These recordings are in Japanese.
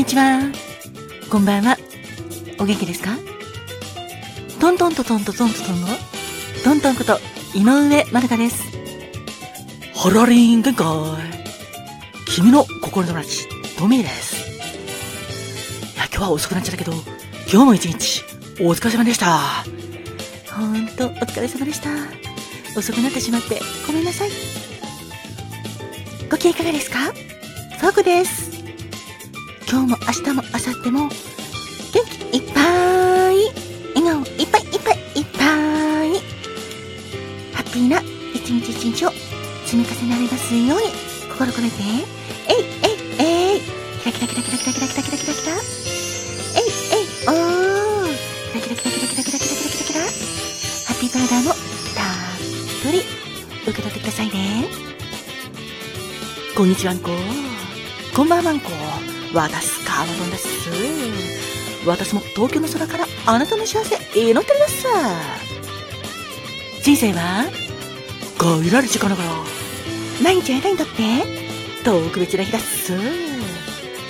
にちは。こんばんは。お元気ですか？トントントントントントントンのトントンこと井上まるかです。ハラリン限界。君の心の友達、トミーです。いや、今日は遅くなっちゃったけど、今日も一日、お疲れ様でした。ほんと、お疲れ様でした。遅くなってしまって、ごめんなさい。ご機嫌いかがですか？ファーコです。今日も明日も明後日も、元気いっぱい、笑顔いっぱいいっぱいいっぱい、ハッピーな一日一日を積み重ねられますように、心込めて、えいえいえい、キラキラキラキラキラキラキラキラキラキラ、えいえいおー、キラキラキラキラキラキラキラキラキラキラ、ハッピーパウダーもたっぷり。受け取ってくださいね。こんにちはんこ。こんばんはんこ。私、カーマドンです。私も東京の空からあなたの幸せ祈っております。人生は限られる時間だから、毎日あなたにとって特別な日だっす。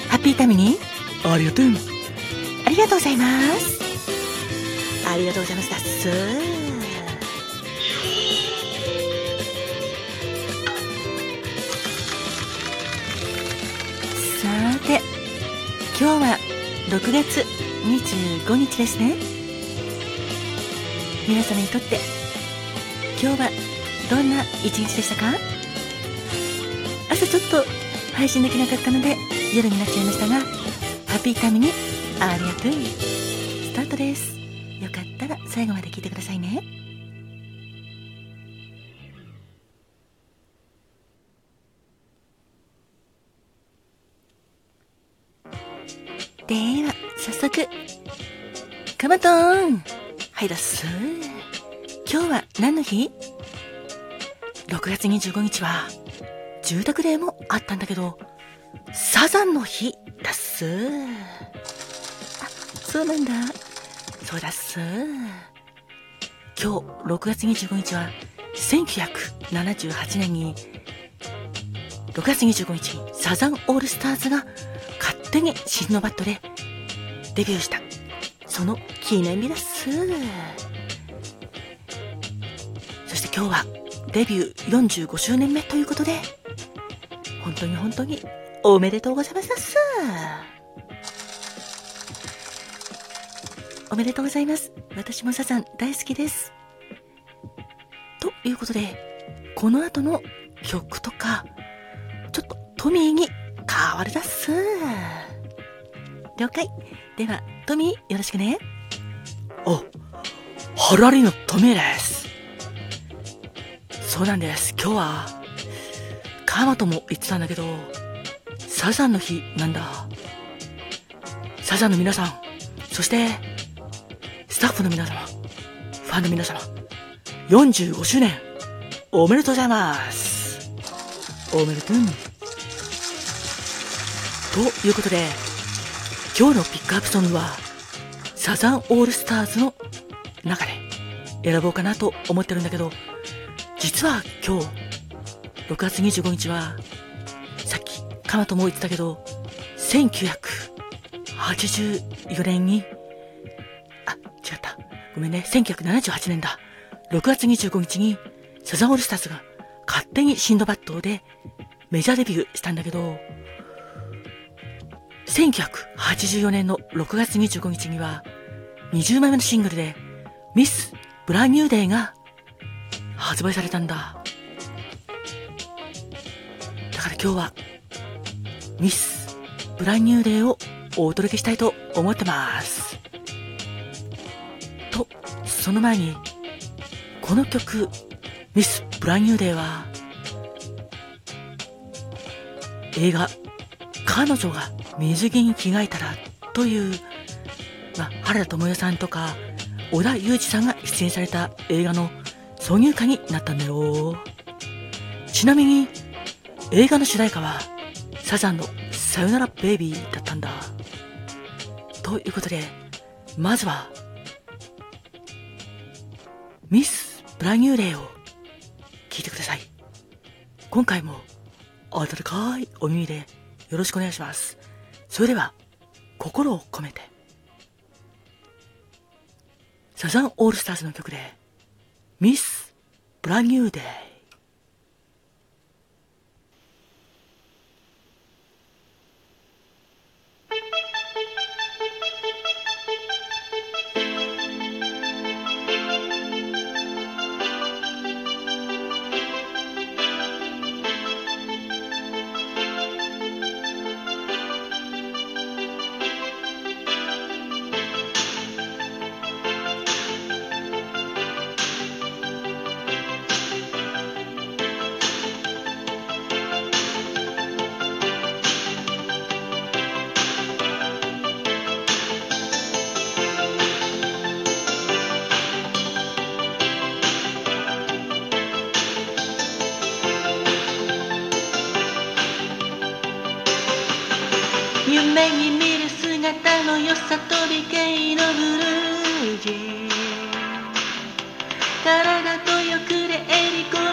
ハッピータイムにありがとう。ありがとうございます。ありがとうございますだっす。6月25日ですね。皆様にとって今日はどんな一日でしたか？朝ちょっと配信できなかったので夜になっちゃいましたが、ハッピータイムにありがとう。スタートです。よかったら最後まで聞いてくださいね。では、早速、カマトーンはいだっす。今日は何の日 ?6 月25日は、住宅デーもあったんだけど、サザンの日だっす。あ、そうなんだ。そうだっす。今日、6月25日は、1978年に、6月25日にサザンオールスターズが手にシンドバッドでデビューした。その記念日です。そして今日はデビュー45周年目ということで、本当に本当におめでとうございますす。おめでとうございます。私もサザン大好きです。ということで、この後の曲とか、ちょっとトミーに変わるだっす。了解。では、トミーよろしくね。お、ハラリのトミーです。そうなんです。今日は、カーマとも言ってたんだけど、サザンの日なんだ。サザンの皆さん、そして、スタッフの皆様、ファンの皆様、45周年、おめでとうございます。おめでとう。ということで、今日のピックアップソングは、サザンオールスターズの中で選ぼうかなと思ってるんだけど、実は今日、6月25日は、さっき、カマトも言ってたけど、1984年に、あ、違った。ごめんね。1978年だ。6月25日に、サザンオールスターズが勝手にシンドバッドでメジャーデビューしたんだけど、1984年の6月25日には、20枚目のシングルで、ミス・ブランニューデーが発売されたんだ。だから今日は、ミス・ブランニューデーをお届けしたいと思ってます。と、その前に、この曲、ミス・ブランニューデーは、映画、彼女が水着に着替えたらという、まあ、原田知世さんとか、小田裕二さんが出演された映画の挿入歌になったんだよ。ちなみに、映画の主題歌は、サザンのさよならベイビーだったんだ。ということで、まずは、ミス・ブランニュー・デイを聞いてください。今回も、温かいお耳でよろしくお願いします。それでは、心を込めて。サザンオールスターズの曲で、ミス・ブランニュー・デイ。夢に見る姿の良さと美形のブルージー体とよくれえりこ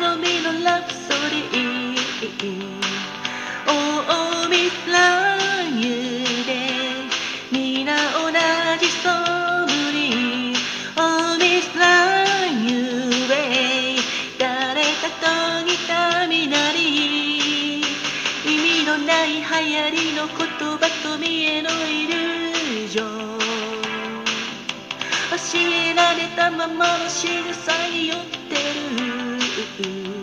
のイリュージョン。教えられたままの仕草に寄ってる。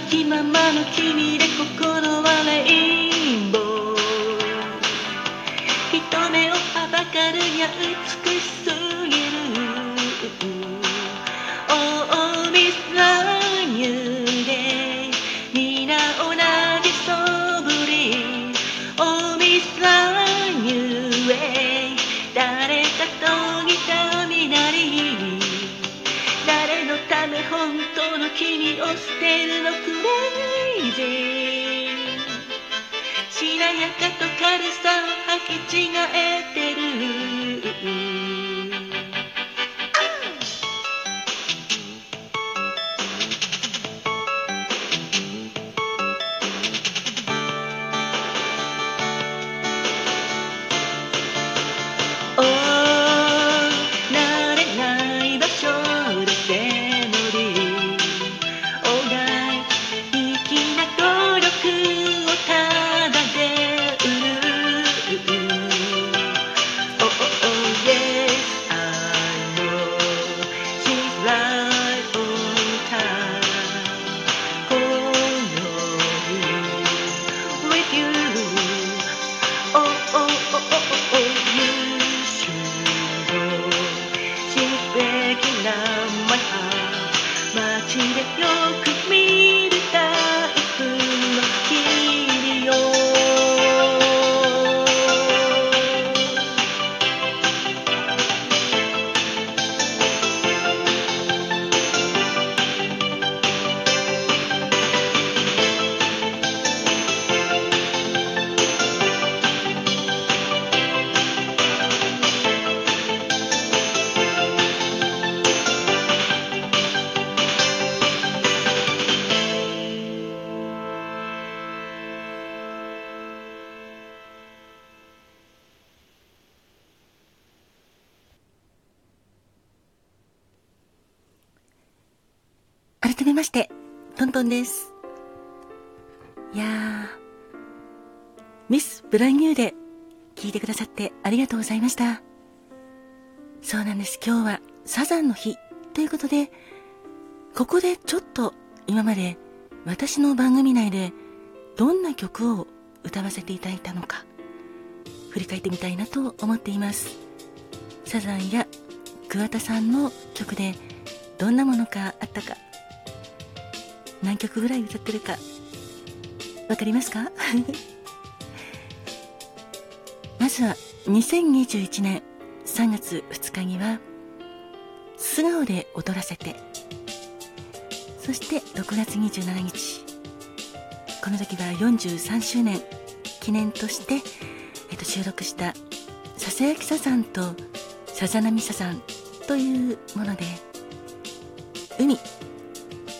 まきままの君で心はレインボー。人目をはばかるや美しい違えてまして、トントンです。いやー、ミス・ブランニューで聞いてくださってありがとうございました。そうなんです。今日はサザンの日ということで、ここでちょっと今まで私の番組内でどんな曲を歌わせていただいたのか振り返ってみたいなと思っていますサザンや桑田さんの曲でどんなものかあったか何曲ぐらい歌ってるかわかりますか？まずは2021年3月2日には素顔で踊らせて。そして6月27日。この時は43周年記念として、えっと、収録した「ささやきサザンとさざ波サザン」というもので海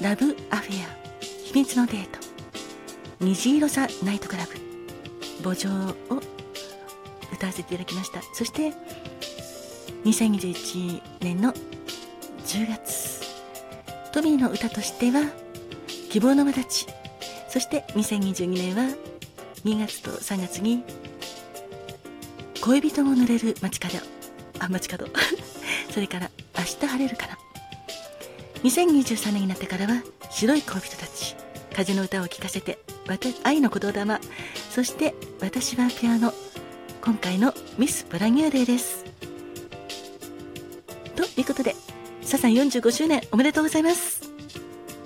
ラブアフェア秘密のデート。虹色さナイトクラブ。墓場を歌わせていただきました。そして2021年の10月。トミーの歌としては希望の輪立ち。そして2022年は2月と3月に恋人も濡れる街角。あ街角。それから明日晴れるかな2023年になってからは白い恋人たち風の歌を聴かせて愛の言霊そして私はピアノ今回のミス・ブラニューデーです。ということでサザン45周年おめでとうございます。